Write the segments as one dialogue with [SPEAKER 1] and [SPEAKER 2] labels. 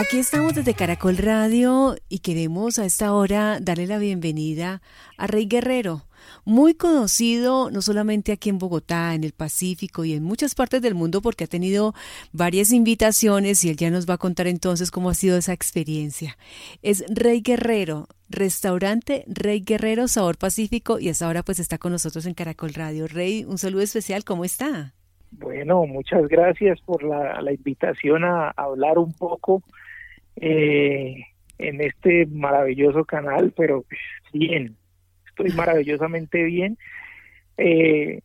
[SPEAKER 1] Aquí estamos desde Caracol Radio y queremos a esta hora darle la bienvenida a Rey Guerrero, muy conocido no solamente aquí en Bogotá, en el Pacífico y en muchas partes del mundo porque ha tenido varias invitaciones y él ya nos va a contar entonces cómo ha sido esa experiencia. Es Rey Guerrero, restaurante Rey Guerrero Sabor Pacífico y hasta ahora pues está con nosotros en Caracol Radio. Rey, un saludo especial, ¿cómo está?
[SPEAKER 2] Bueno, muchas gracias por la, invitación a, hablar un poco eh, en este maravilloso canal, pero pues, bien, estoy maravillosamente bien. Eh,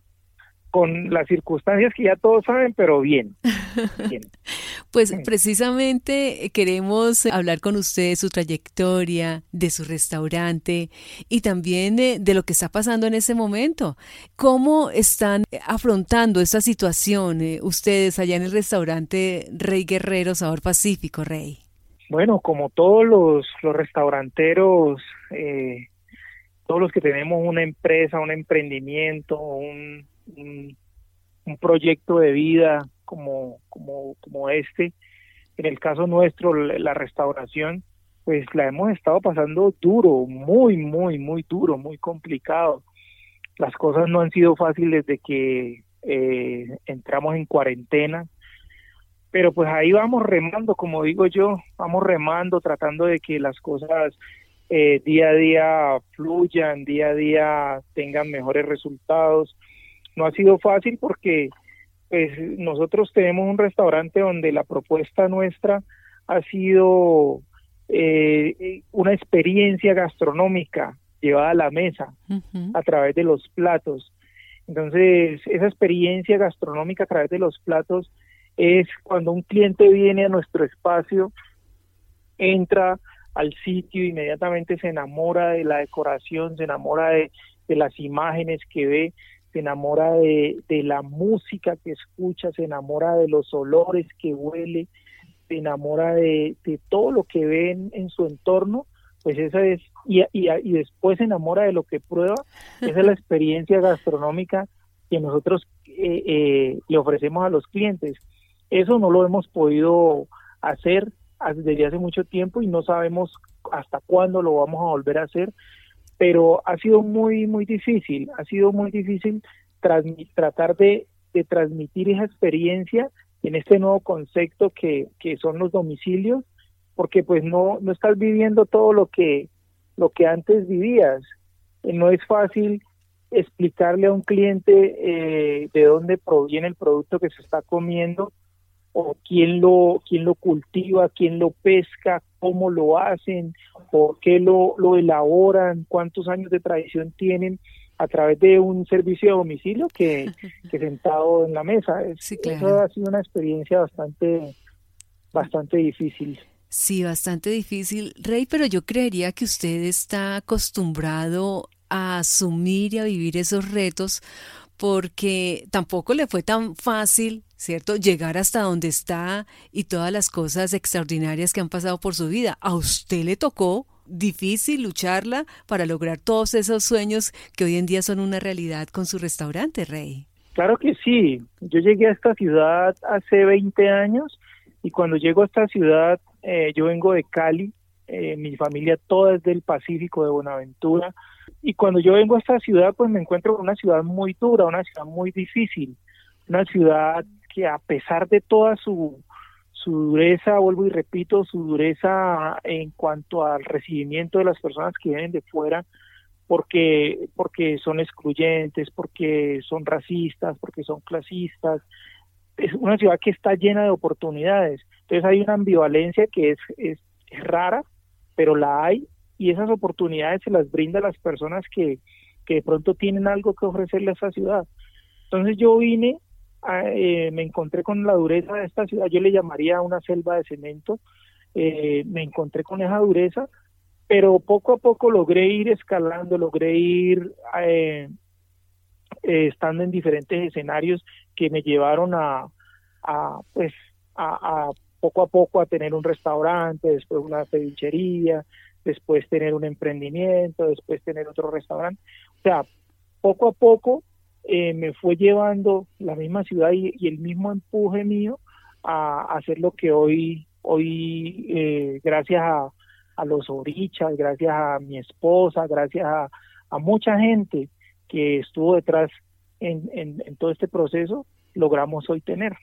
[SPEAKER 2] con las circunstancias que ya todos saben, pero bien.
[SPEAKER 1] pues precisamente queremos hablar con usted de su trayectoria, de su restaurante y también de, lo que está pasando en ese momento. ¿Cómo están afrontando esta situación eh, ustedes allá en el restaurante Rey Guerrero Sabor Pacífico, Rey?
[SPEAKER 2] Bueno, como todos los, restauranteros, eh, todos los que tenemos una empresa, un emprendimiento, un, un, proyecto de vida como, como, como este, en el caso nuestro, la restauración, pues la hemos estado pasando duro, muy, muy, muy duro, muy complicado. Las cosas no han sido fáciles desde que eh, entramos en cuarentena, pero pues ahí vamos remando, como digo yo, vamos remando, tratando de que las cosas eh, día a día fluyan, día a día tengan mejores resultados. No ha sido fácil porque pues nosotros tenemos un restaurante donde la propuesta nuestra ha sido eh, una experiencia gastronómica llevada a la mesa a través de los platos. Entonces, esa experiencia gastronómica a través de los platos es cuando un cliente viene a nuestro espacio, entra al sitio, inmediatamente se enamora de la decoración, se enamora de, las imágenes que ve, se enamora de, la música que escucha, se enamora de los olores que huele, se enamora de, todo lo que ve en, su entorno, pues esa es, y, y, después se enamora de lo que prueba, esa es la experiencia gastronómica que nosotros eh, eh, le ofrecemos a los clientes. Eso no lo hemos podido hacer desde hace mucho tiempo y no sabemos hasta cuándo lo vamos a volver a hacer, pero ha sido muy, muy difícil, ha sido muy difícil tratar de, transmitir esa experiencia en este nuevo concepto que, que son los domicilios, porque pues no, no estás viviendo todo lo que, lo que antes vivías. No es fácil explicarle a un cliente eh, de dónde proviene el producto que se está comiendo o quién lo, quién lo cultiva, quién lo pesca, cómo lo hacen, por qué lo, lo elaboran, cuántos años de tradición tienen a través de un servicio de domicilio que, que sentado en la mesa. Sí, Eso ha sido una experiencia bastante, bastante difícil.
[SPEAKER 1] Sí, bastante difícil, Rey, pero yo creería que usted está acostumbrado a asumir y a vivir esos retos porque tampoco le fue tan fácil ¿cierto? Llegar hasta donde está y todas las cosas extraordinarias que han pasado por su vida. A usted le tocó difícil lucharla para lograr todos esos sueños que hoy en día son una realidad con su restaurante, Rey.
[SPEAKER 2] Claro que sí. Yo llegué a esta ciudad hace 20 años y cuando llego a esta ciudad, eh, yo vengo de Cali, eh, mi familia toda es del Pacífico, de Buenaventura, y cuando yo vengo a esta ciudad, pues me encuentro con una ciudad muy dura, una ciudad muy difícil, una ciudad que a pesar de toda su, su dureza, vuelvo y repito, su dureza en cuanto al recibimiento de las personas que vienen de fuera, porque, porque son excluyentes, porque son racistas, porque son clasistas. Es una ciudad que está llena de oportunidades. Entonces hay una ambivalencia que es, es, rara, pero la hay y esas oportunidades se las brinda a las personas que, que de pronto tienen algo que ofrecerle a esa ciudad. Entonces yo vine eh, me encontré con la dureza de esta ciudad, yo le llamaría una selva de cemento, eh, me encontré con esa dureza, pero poco a poco logré ir escalando, logré ir eh, estando en diferentes escenarios que me llevaron a, pues, a, poco a poco a tener un restaurante, después una cevichería, después tener un emprendimiento, después tener otro restaurante. O sea, poco a poco eh, me fue llevando la misma ciudad y, el mismo empuje mío a, hacer lo que hoy hoy eh, gracias a, a, los orichas, gracias a mi esposa, gracias a, a mucha gente que estuvo detrás en, en, en todo este proceso, logramos hoy tener.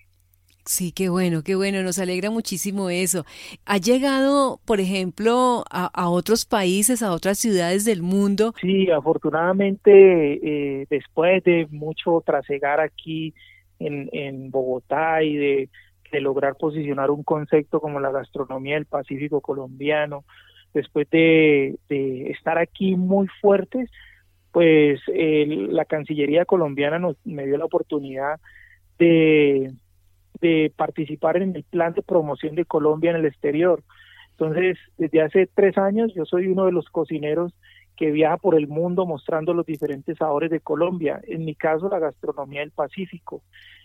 [SPEAKER 1] Sí, qué bueno, qué bueno, nos alegra muchísimo eso. ¿Ha llegado, por ejemplo, a, otros países, a otras ciudades del mundo?
[SPEAKER 2] Sí, afortunadamente, eh, después de mucho trasegar aquí en, en Bogotá y de, lograr posicionar un concepto como la gastronomía del Pacífico colombiano, después de, estar aquí muy fuertes, pues la Cancillería colombiana nos me dio la oportunidad de de participar en el plan de promoción de Colombia en el exterior. Entonces, desde hace tres años yo soy uno de los cocineros que viaja por el mundo mostrando los diferentes sabores de Colombia, en mi caso la gastronomía del Pacífico.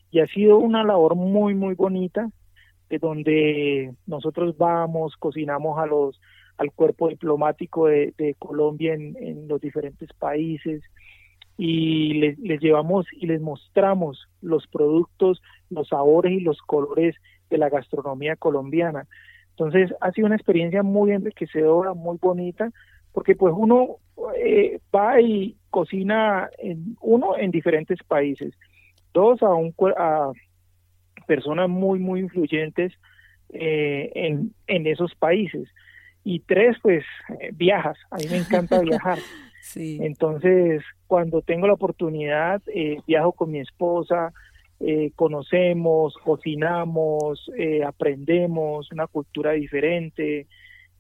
[SPEAKER 2] Y ha sido una labor muy, muy bonita, de donde nosotros vamos, cocinamos a los al cuerpo diplomático de, Colombia en, en, los diferentes países, y les, les, llevamos y les mostramos los productos, los sabores y los colores de la gastronomía colombiana. Entonces ha sido una experiencia muy enriquecedora, muy bonita, porque pues uno eh, va y cocina en, uno en diferentes países, dos a, un, a personas muy, muy influyentes eh, en, en esos países y tres pues eh, viajas, a mí me encanta viajar. Entonces, cuando tengo la oportunidad, eh, viajo con mi esposa, eh, conocemos, cocinamos, eh, aprendemos una cultura diferente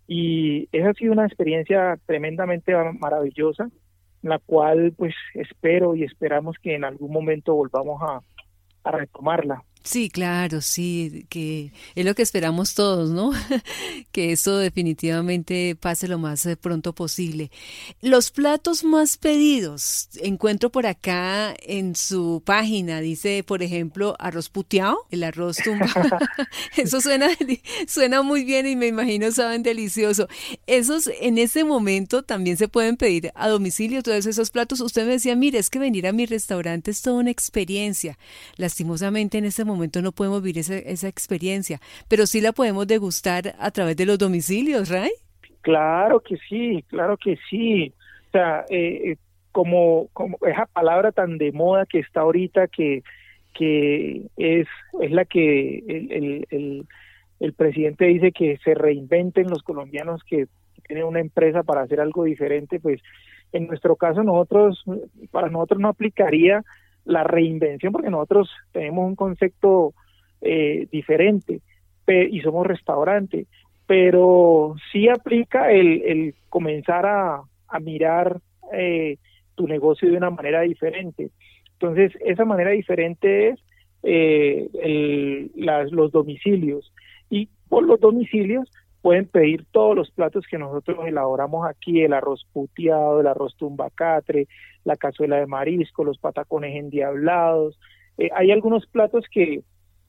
[SPEAKER 2] y esa ha sido una experiencia tremendamente maravillosa, la cual pues espero y esperamos que en algún momento volvamos a, a retomarla.
[SPEAKER 1] Sí, claro, sí, que es lo que esperamos todos, ¿no? que eso definitivamente pase lo más eh, pronto posible. Los platos más pedidos, encuentro por acá en su página, dice, por ejemplo, arroz puteado, el arroz tumba. eso suena, suena muy bien y me imagino saben delicioso. Esos en ese momento también se pueden pedir a domicilio todos esos platos. Usted me decía, mire, es que venir a mi restaurante es toda una experiencia. Lastimosamente en ese momento momento no podemos vivir esa, esa experiencia, pero sí la podemos degustar a través de los domicilios, Ray.
[SPEAKER 2] Claro que sí, claro que sí. O sea, eh, eh, como, como esa palabra tan de moda que está ahorita, que, que es, es la que el, el, el, presidente dice que se reinventen los colombianos que tienen una empresa para hacer algo diferente, pues en nuestro caso nosotros, para nosotros no aplicaría la reinvención, porque nosotros tenemos un concepto eh, diferente y somos restaurante, pero sí aplica el, el comenzar a, a mirar eh, tu negocio de una manera diferente. Entonces, esa manera diferente es eh, el, las, los domicilios. Y por los domicilios pueden pedir todos los platos que nosotros elaboramos aquí, el arroz puteado, el arroz tumbacatre, la cazuela de marisco, los patacones endiablados. Eh, hay algunos platos que,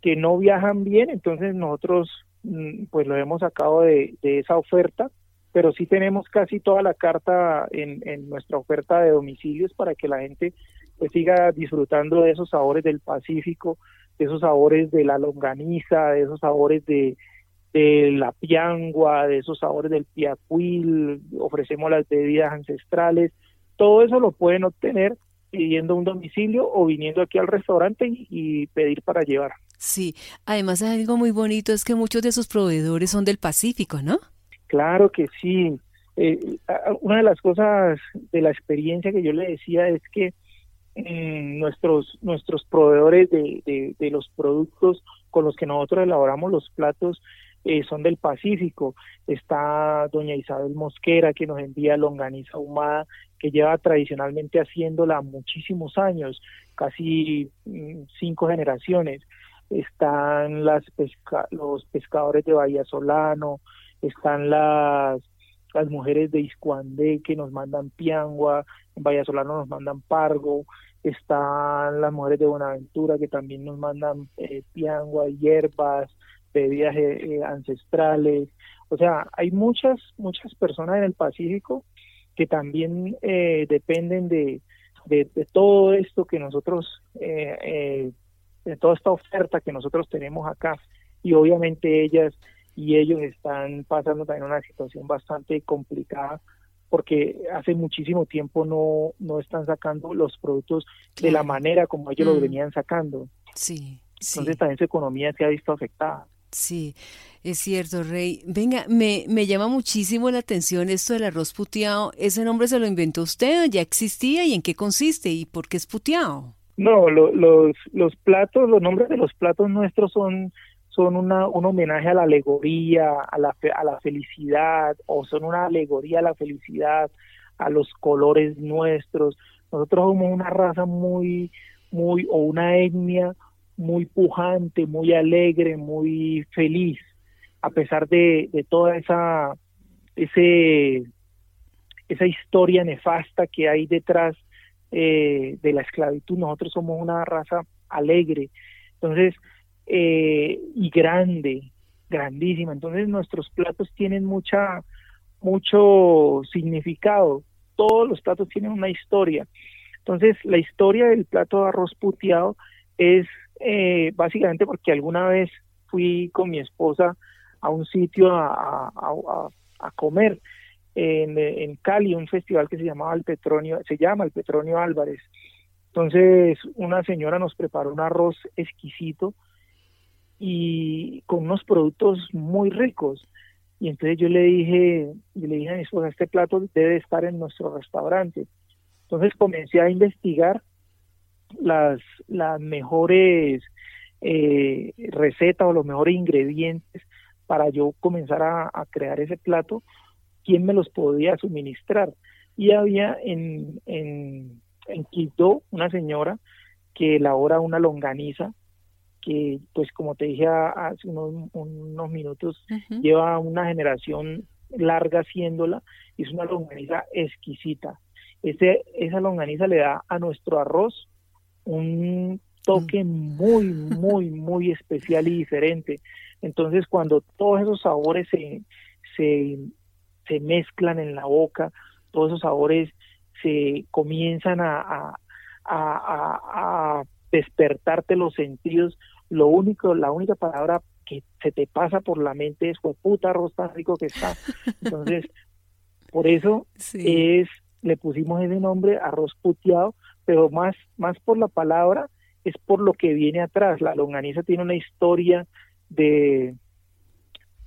[SPEAKER 2] que no viajan bien, entonces nosotros mm, pues lo hemos sacado de, de, esa oferta, pero sí tenemos casi toda la carta en, en nuestra oferta de domicilios para que la gente pues siga disfrutando de esos sabores del Pacífico, de esos sabores de la longaniza, de esos sabores de, de la piangua, de esos sabores del piacuil, ofrecemos las bebidas ancestrales, todo eso lo pueden obtener pidiendo un domicilio o viniendo aquí al restaurante y, pedir para llevar.
[SPEAKER 1] Sí, además algo muy bonito es que muchos de sus proveedores son del Pacífico, ¿no?
[SPEAKER 2] Claro que sí. Eh, una de las cosas de la experiencia que yo le decía es que mm, nuestros nuestros proveedores de, de los productos con los que nosotros elaboramos los platos eh, son del Pacífico. Está doña Isabel Mosquera que nos envía longaniza ahumada, que lleva tradicionalmente haciéndola muchísimos años, casi mm, cinco generaciones. Están las los pescadores de Bahía Solano, están las las mujeres de Iscuandé que nos mandan piangua, en Bahía Solano nos mandan pargo, están las mujeres de Buenaventura que también nos mandan eh, piangua, hierbas, bebidas eh, eh, ancestrales. O sea, hay muchas, muchas personas en el Pacífico que también eh, dependen de, de, todo esto que nosotros, de toda esta oferta que nosotros tenemos acá. Y obviamente ellas y ellos están pasando también una situación bastante complicada porque hace muchísimo tiempo no, no están sacando los productos de la manera como ellos los mm. venían sacando.
[SPEAKER 1] Sí.
[SPEAKER 2] Entonces también su economía se ha visto afectada.
[SPEAKER 1] Sí, es cierto, Rey. Venga, me, me llama muchísimo la atención esto del arroz puteado. ¿Ese nombre se lo inventó usted? ¿Ya existía? ¿Y en qué consiste? ¿Y por qué es puteado?
[SPEAKER 2] No, los, los platos, los nombres de los platos nuestros son, son una, un homenaje a la alegoría, a la, a la felicidad, o son una alegoría a la felicidad, a los colores nuestros. Nosotros somos una raza muy, muy, o una etnia muy pujante, muy alegre, muy feliz, a pesar de, de toda esa, ese, esa historia nefasta que hay detrás eh, de la esclavitud. Nosotros somos una raza alegre, entonces, eh, y grande, grandísima. Entonces nuestros platos tienen mucha, mucho significado. Todos los platos tienen una historia. Entonces, la historia del plato de arroz puteado es eh, básicamente porque alguna vez fui con mi esposa a un sitio a, a, comer en, en, Cali, un festival que se llamaba el Petronio, se llama el Petronio Álvarez. Entonces una señora nos preparó un arroz exquisito y con unos productos muy ricos. Y entonces yo le dije, yo le dije a mi esposa, este plato debe estar en nuestro restaurante. Entonces comencé a investigar las, las mejores eh, recetas o los mejores ingredientes para yo comenzar a, crear ese plato, quién me los podía suministrar. Y había en, en, en Quito una señora que elabora una longaniza que pues como te dije hace unos, unos minutos lleva una generación larga haciéndola y es una longaniza exquisita. Ese, esa longaniza le da a nuestro arroz un toque muy, muy, muy especial y diferente. Entonces, cuando todos esos sabores se, se, se mezclan en la boca, todos esos sabores se comienzan a, a, a, a despertarte los sentidos, lo único, la única palabra que se te pasa por la mente es, puta arroz tan rico que está. Entonces, por eso es, le pusimos ese nombre, arroz puteado, pero más, más por la palabra es por lo que viene atrás. La longaniza tiene una historia de,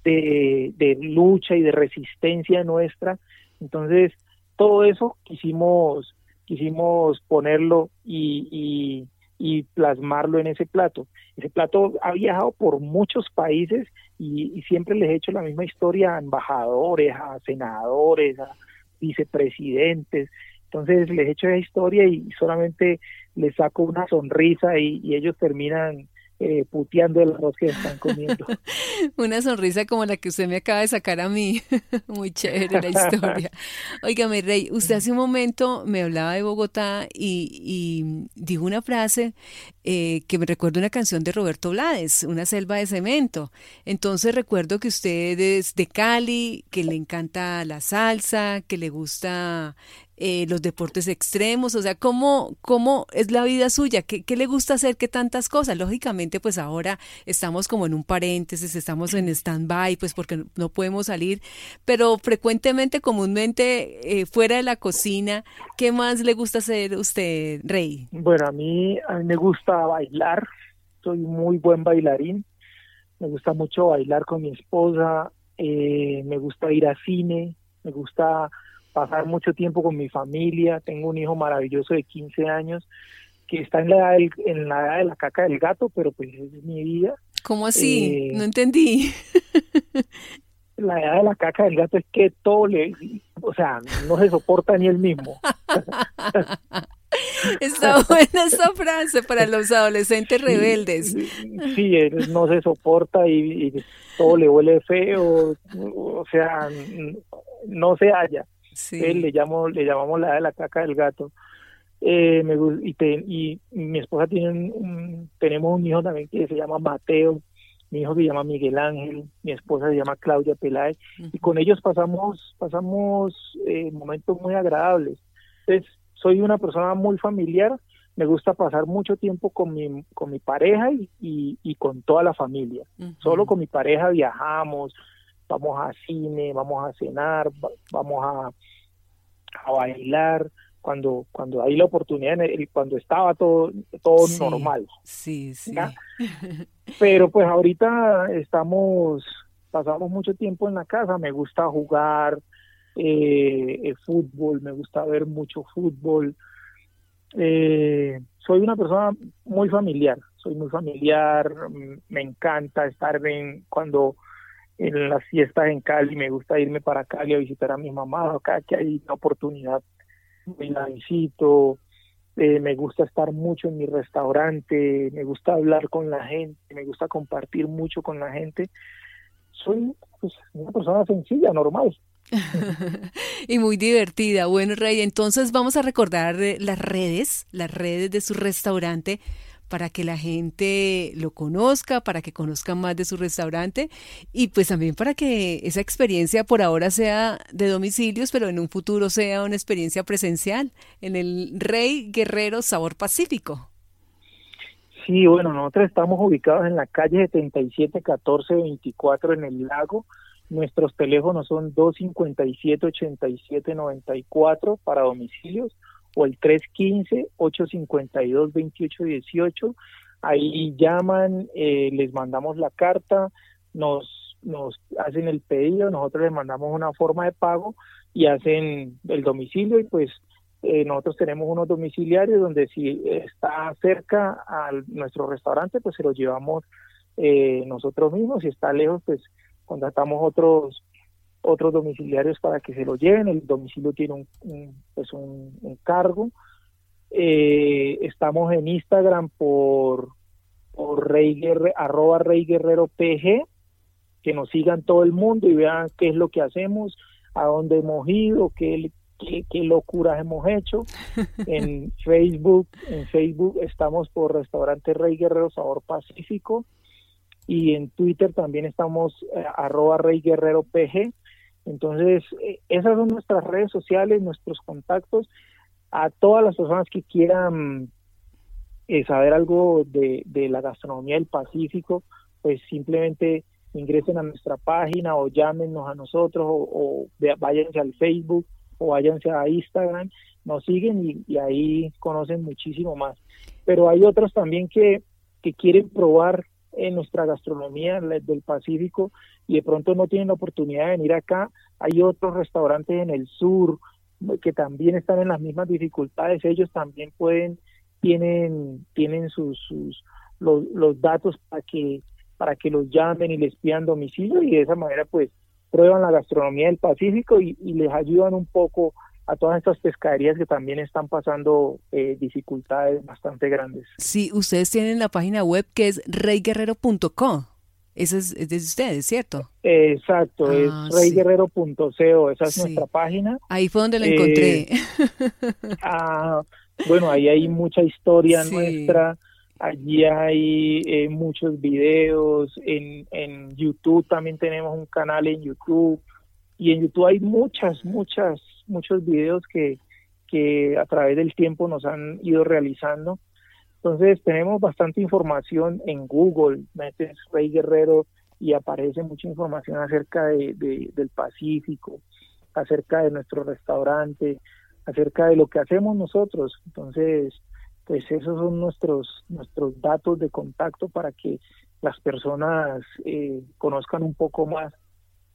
[SPEAKER 2] de, lucha y de resistencia nuestra. Entonces, todo eso quisimos, quisimos ponerlo y, y, plasmarlo en ese plato. Ese plato ha viajado por muchos países y, y, siempre les he hecho la misma historia a embajadores, a senadores, a vicepresidentes. Entonces les echo esa historia y solamente les saco una sonrisa y, ellos terminan eh, puteando el arroz que están comiendo.
[SPEAKER 1] Una sonrisa como la que usted me acaba de sacar a mí. Muy chévere la historia. Óigame, Rey, usted hace un momento me hablaba de Bogotá y, dijo una frase eh, que me recuerda una canción de Roberto Blades, Una selva de cemento. Entonces recuerdo que usted es de Cali, que le encanta la salsa, que le gusta eh, los deportes extremos, o sea, ¿cómo, cómo es la vida suya? ¿Qué, ¿Qué, le gusta hacer? ¿Qué tantas cosas? Lógicamente, pues ahora estamos como en un paréntesis, estamos en stand-by, pues porque no podemos salir, pero frecuentemente, comúnmente, eh, fuera de la cocina, ¿qué más le gusta hacer usted, Rey?
[SPEAKER 2] Bueno, a mí, a mí me gusta bailar, soy muy buen bailarín, me gusta mucho bailar con mi esposa, eh, me gusta ir a cine, me gusta pasar mucho tiempo con mi familia, tengo un hijo maravilloso de 15 años que está en la edad, en la edad de la caca del gato, pero pues es mi vida.
[SPEAKER 1] ¿Cómo así? Eh, no entendí.
[SPEAKER 2] la edad de la caca del gato es que todo le, o sea, no se soporta ni él mismo.
[SPEAKER 1] Está buena esa frase para los adolescentes rebeldes.
[SPEAKER 2] Sí, él no se soporta y, todo le huele feo, o sea, no se halla. Él le, llamo, le llamamos la de la caca del gato. Eh, me, y, y mi esposa tiene un, tenemos un hijo también que se llama Mateo, mi hijo se llama Miguel Ángel, mi esposa se llama Claudia Peláez, y con ellos pasamos, pasamos eh, momentos muy agradables. Entonces, soy una persona muy familiar, me gusta pasar mucho tiempo con mi, con mi pareja y, y, con toda la familia. Solo con mi pareja viajamos, vamos a cine, vamos a cenar, vamos a, a bailar, cuando cuando hay la oportunidad cuando estaba todo todo normal.
[SPEAKER 1] sí sí.
[SPEAKER 2] Pero pues ahorita estamos pasamos mucho tiempo en la casa me gusta jugar eh, fútbol me gusta ver mucho fútbol. Eh, soy una persona muy familiar soy muy familiar me encanta estar en cuando en las fiestas en Cali me gusta irme para Cali a visitar a mi mamá acá que hay una oportunidad me la visito, eh, me gusta estar mucho en mi restaurante, me gusta hablar con la gente, me gusta compartir mucho con la gente. Soy pues, una persona sencilla, normal.
[SPEAKER 1] y muy divertida. Bueno, Rey, entonces vamos a recordar las redes, las redes de su restaurante para que la gente lo conozca, para que conozcan más de su restaurante y pues también para que esa experiencia por ahora sea de domicilios, pero en un futuro sea una experiencia presencial en el Rey Guerrero Sabor Pacífico.
[SPEAKER 2] Sí, bueno, nosotros estamos ubicados en la calle 77 14 24 en el lago. Nuestros teléfonos son 257 87 94 para domicilios o el 315-852-2818. Ahí llaman, eh, les mandamos la carta, nos, nos hacen el pedido, nosotros les mandamos una forma de pago y hacen el domicilio y pues eh, nosotros tenemos unos domiciliarios donde si está cerca a nuestro restaurante pues se lo llevamos eh, nosotros mismos, si está lejos pues contratamos otros otros domiciliarios para que se lo lleven. El domicilio tiene un, pues un, cargo. Eh, estamos en Instagram por, por Rey arroba Rey Guerrero PG, que nos sigan todo el mundo y vean qué es lo que hacemos, a dónde hemos ido, qué, qué, qué locuras hemos hecho. En Facebook, en Facebook estamos por Restaurante Rey Guerrero Sabor Pacífico y en Twitter también estamos eh, arroba Rey Guerrero PG entonces, eh, esas son nuestras redes sociales, nuestros contactos. A todas las personas que quieran eh, saber algo de, la gastronomía del Pacífico, pues simplemente ingresen a nuestra página o llámenos a nosotros o, váyanse al Facebook o váyanse a Instagram, nos siguen y, ahí conocen muchísimo más. Pero hay otros también que, que quieren probar en nuestra gastronomía del Pacífico y de pronto no tienen la oportunidad de venir acá, hay otros restaurantes en el sur que también están en las mismas dificultades, ellos también pueden, tienen, tienen sus, los, los datos para que, para que los llamen y les pidan domicilio y de esa manera pues prueban la gastronomía del Pacífico y les ayudan un poco a todas estas pescaderías que también están pasando eh, dificultades bastante grandes.
[SPEAKER 1] Sí, ustedes tienen la página web que es reyguerrero.co. Esa es, de ustedes, ¿cierto?
[SPEAKER 2] exacto, es ah, reyguerrero.co, esa es nuestra página.
[SPEAKER 1] Ahí fue donde la encontré.
[SPEAKER 2] Eh, ah, bueno, ahí hay mucha historia nuestra, allí hay eh, muchos videos, en, en YouTube también tenemos un canal en YouTube, y en YouTube hay muchas, muchas, muchos videos que, que a través del tiempo nos han ido realizando. Entonces tenemos bastante información en Google, metes Rey Guerrero y aparece mucha información acerca de, del Pacífico, acerca de nuestro restaurante, acerca de lo que hacemos nosotros. Entonces, pues esos son nuestros nuestros datos de contacto para que las personas eh, conozcan un poco más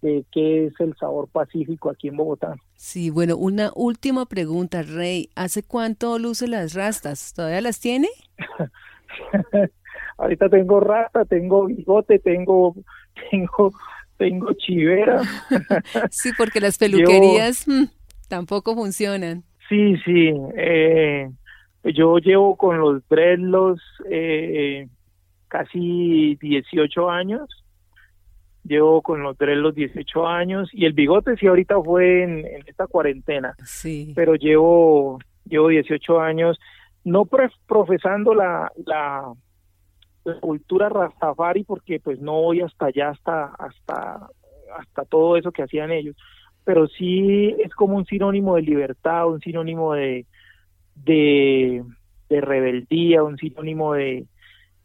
[SPEAKER 2] de qué es el sabor pacífico aquí en Bogotá.
[SPEAKER 1] Sí, bueno, una última pregunta, Rey. ¿Hace cuánto luce las rastas? ¿Todavía las tiene?
[SPEAKER 2] Ahorita tengo rasta, tengo bigote, tengo, tengo, tengo chivera.
[SPEAKER 1] sí, porque las peluquerías mm, tampoco funcionan.
[SPEAKER 2] Sí, sí. Eh, yo llevo con los dreadlocks eh, casi 18 años llevo con los tres los 18 años y el bigote sí ahorita fue en, esta cuarentena,
[SPEAKER 1] sí.
[SPEAKER 2] pero llevo, llevo 18 años no profesando la, la, cultura rastafari porque pues no voy hasta allá, hasta, hasta, hasta todo eso que hacían ellos, pero sí es como un sinónimo de libertad, un sinónimo de, de, de rebeldía, un sinónimo de,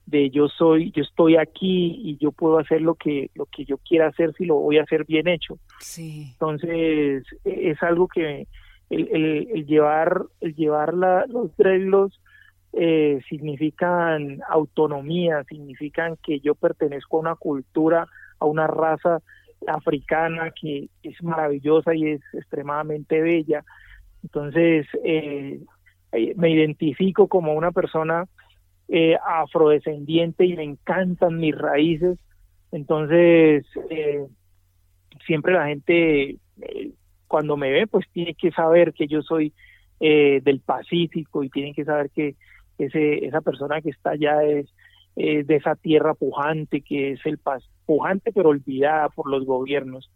[SPEAKER 2] de yo soy, yo estoy aquí y yo puedo hacer lo que lo que yo quiera hacer si lo voy a hacer bien hecho.
[SPEAKER 1] Sí.
[SPEAKER 2] Entonces e, es algo que el, el, llevar el llevar la, los dreadlocks eh, significan autonomía, significan que yo pertenezco a una cultura, a una raza africana que es maravillosa y es extremadamente bella. Entonces eh, eh me identifico como una persona eh, afrodescendiente y me encantan mis raíces. Entonces, eh, siempre la gente, eh, cuando me ve, pues tiene que saber que yo soy del Pacífico y tienen que saber que ese, esa persona que está allá es de esa tierra pujante, que es el paz, pujante pero olvidada por los gobiernos.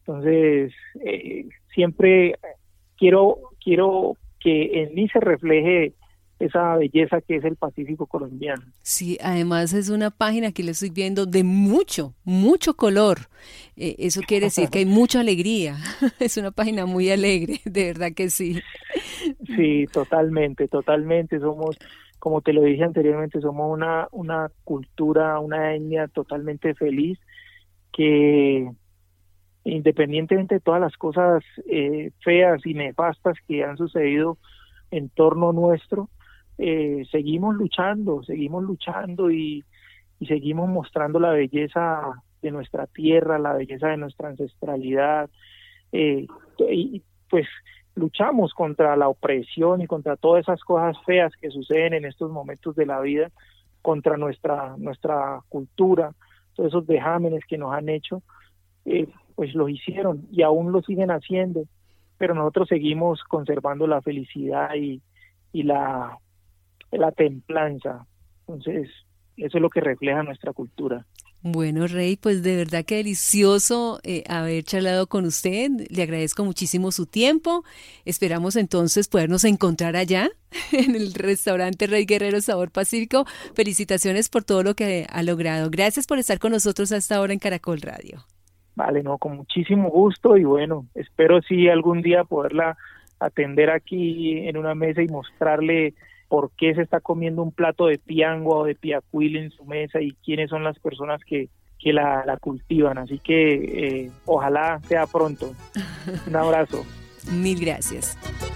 [SPEAKER 2] Entonces, siempre quiero, quiero que en mí se refleje esa belleza que es el Pacífico colombiano.
[SPEAKER 1] Sí, además es una página que le estoy viendo de mucho, mucho color. Eh, eso quiere decir que hay mucha alegría. es una página muy alegre, de verdad que sí.
[SPEAKER 2] Sí, totalmente, totalmente. Somos, como te lo dije anteriormente, somos una, una cultura, una etnia totalmente feliz que independientemente de todas las cosas eh, feas y nefastas que han sucedido en torno nuestro, eh, seguimos luchando, seguimos luchando y, seguimos mostrando la belleza de nuestra tierra, la belleza de nuestra ancestralidad. Eh, y pues luchamos contra la opresión y contra todas esas cosas feas que suceden en estos momentos de la vida, contra nuestra, nuestra cultura, todos esos vejámenes que nos han hecho, eh, pues lo hicieron y aún lo siguen haciendo, pero nosotros seguimos conservando la felicidad y la la templanza. Entonces, eso es lo que refleja nuestra cultura.
[SPEAKER 1] Bueno, Rey, pues de verdad que delicioso eh, haber charlado con usted. Le agradezco muchísimo su tiempo. Esperamos entonces podernos encontrar allá en el restaurante Rey Guerrero Sabor Pacífico. Felicitaciones por todo lo que ha logrado. Gracias por estar con nosotros hasta ahora en Caracol Radio.
[SPEAKER 2] Vale, no, con muchísimo gusto y bueno, espero sí algún día poderla atender aquí en una mesa y mostrarle por qué se está comiendo un plato de piangua o de piacuil en su mesa y quiénes son las personas que, que la, la cultivan. Así que eh, ojalá sea pronto. Un abrazo.
[SPEAKER 1] Mil gracias.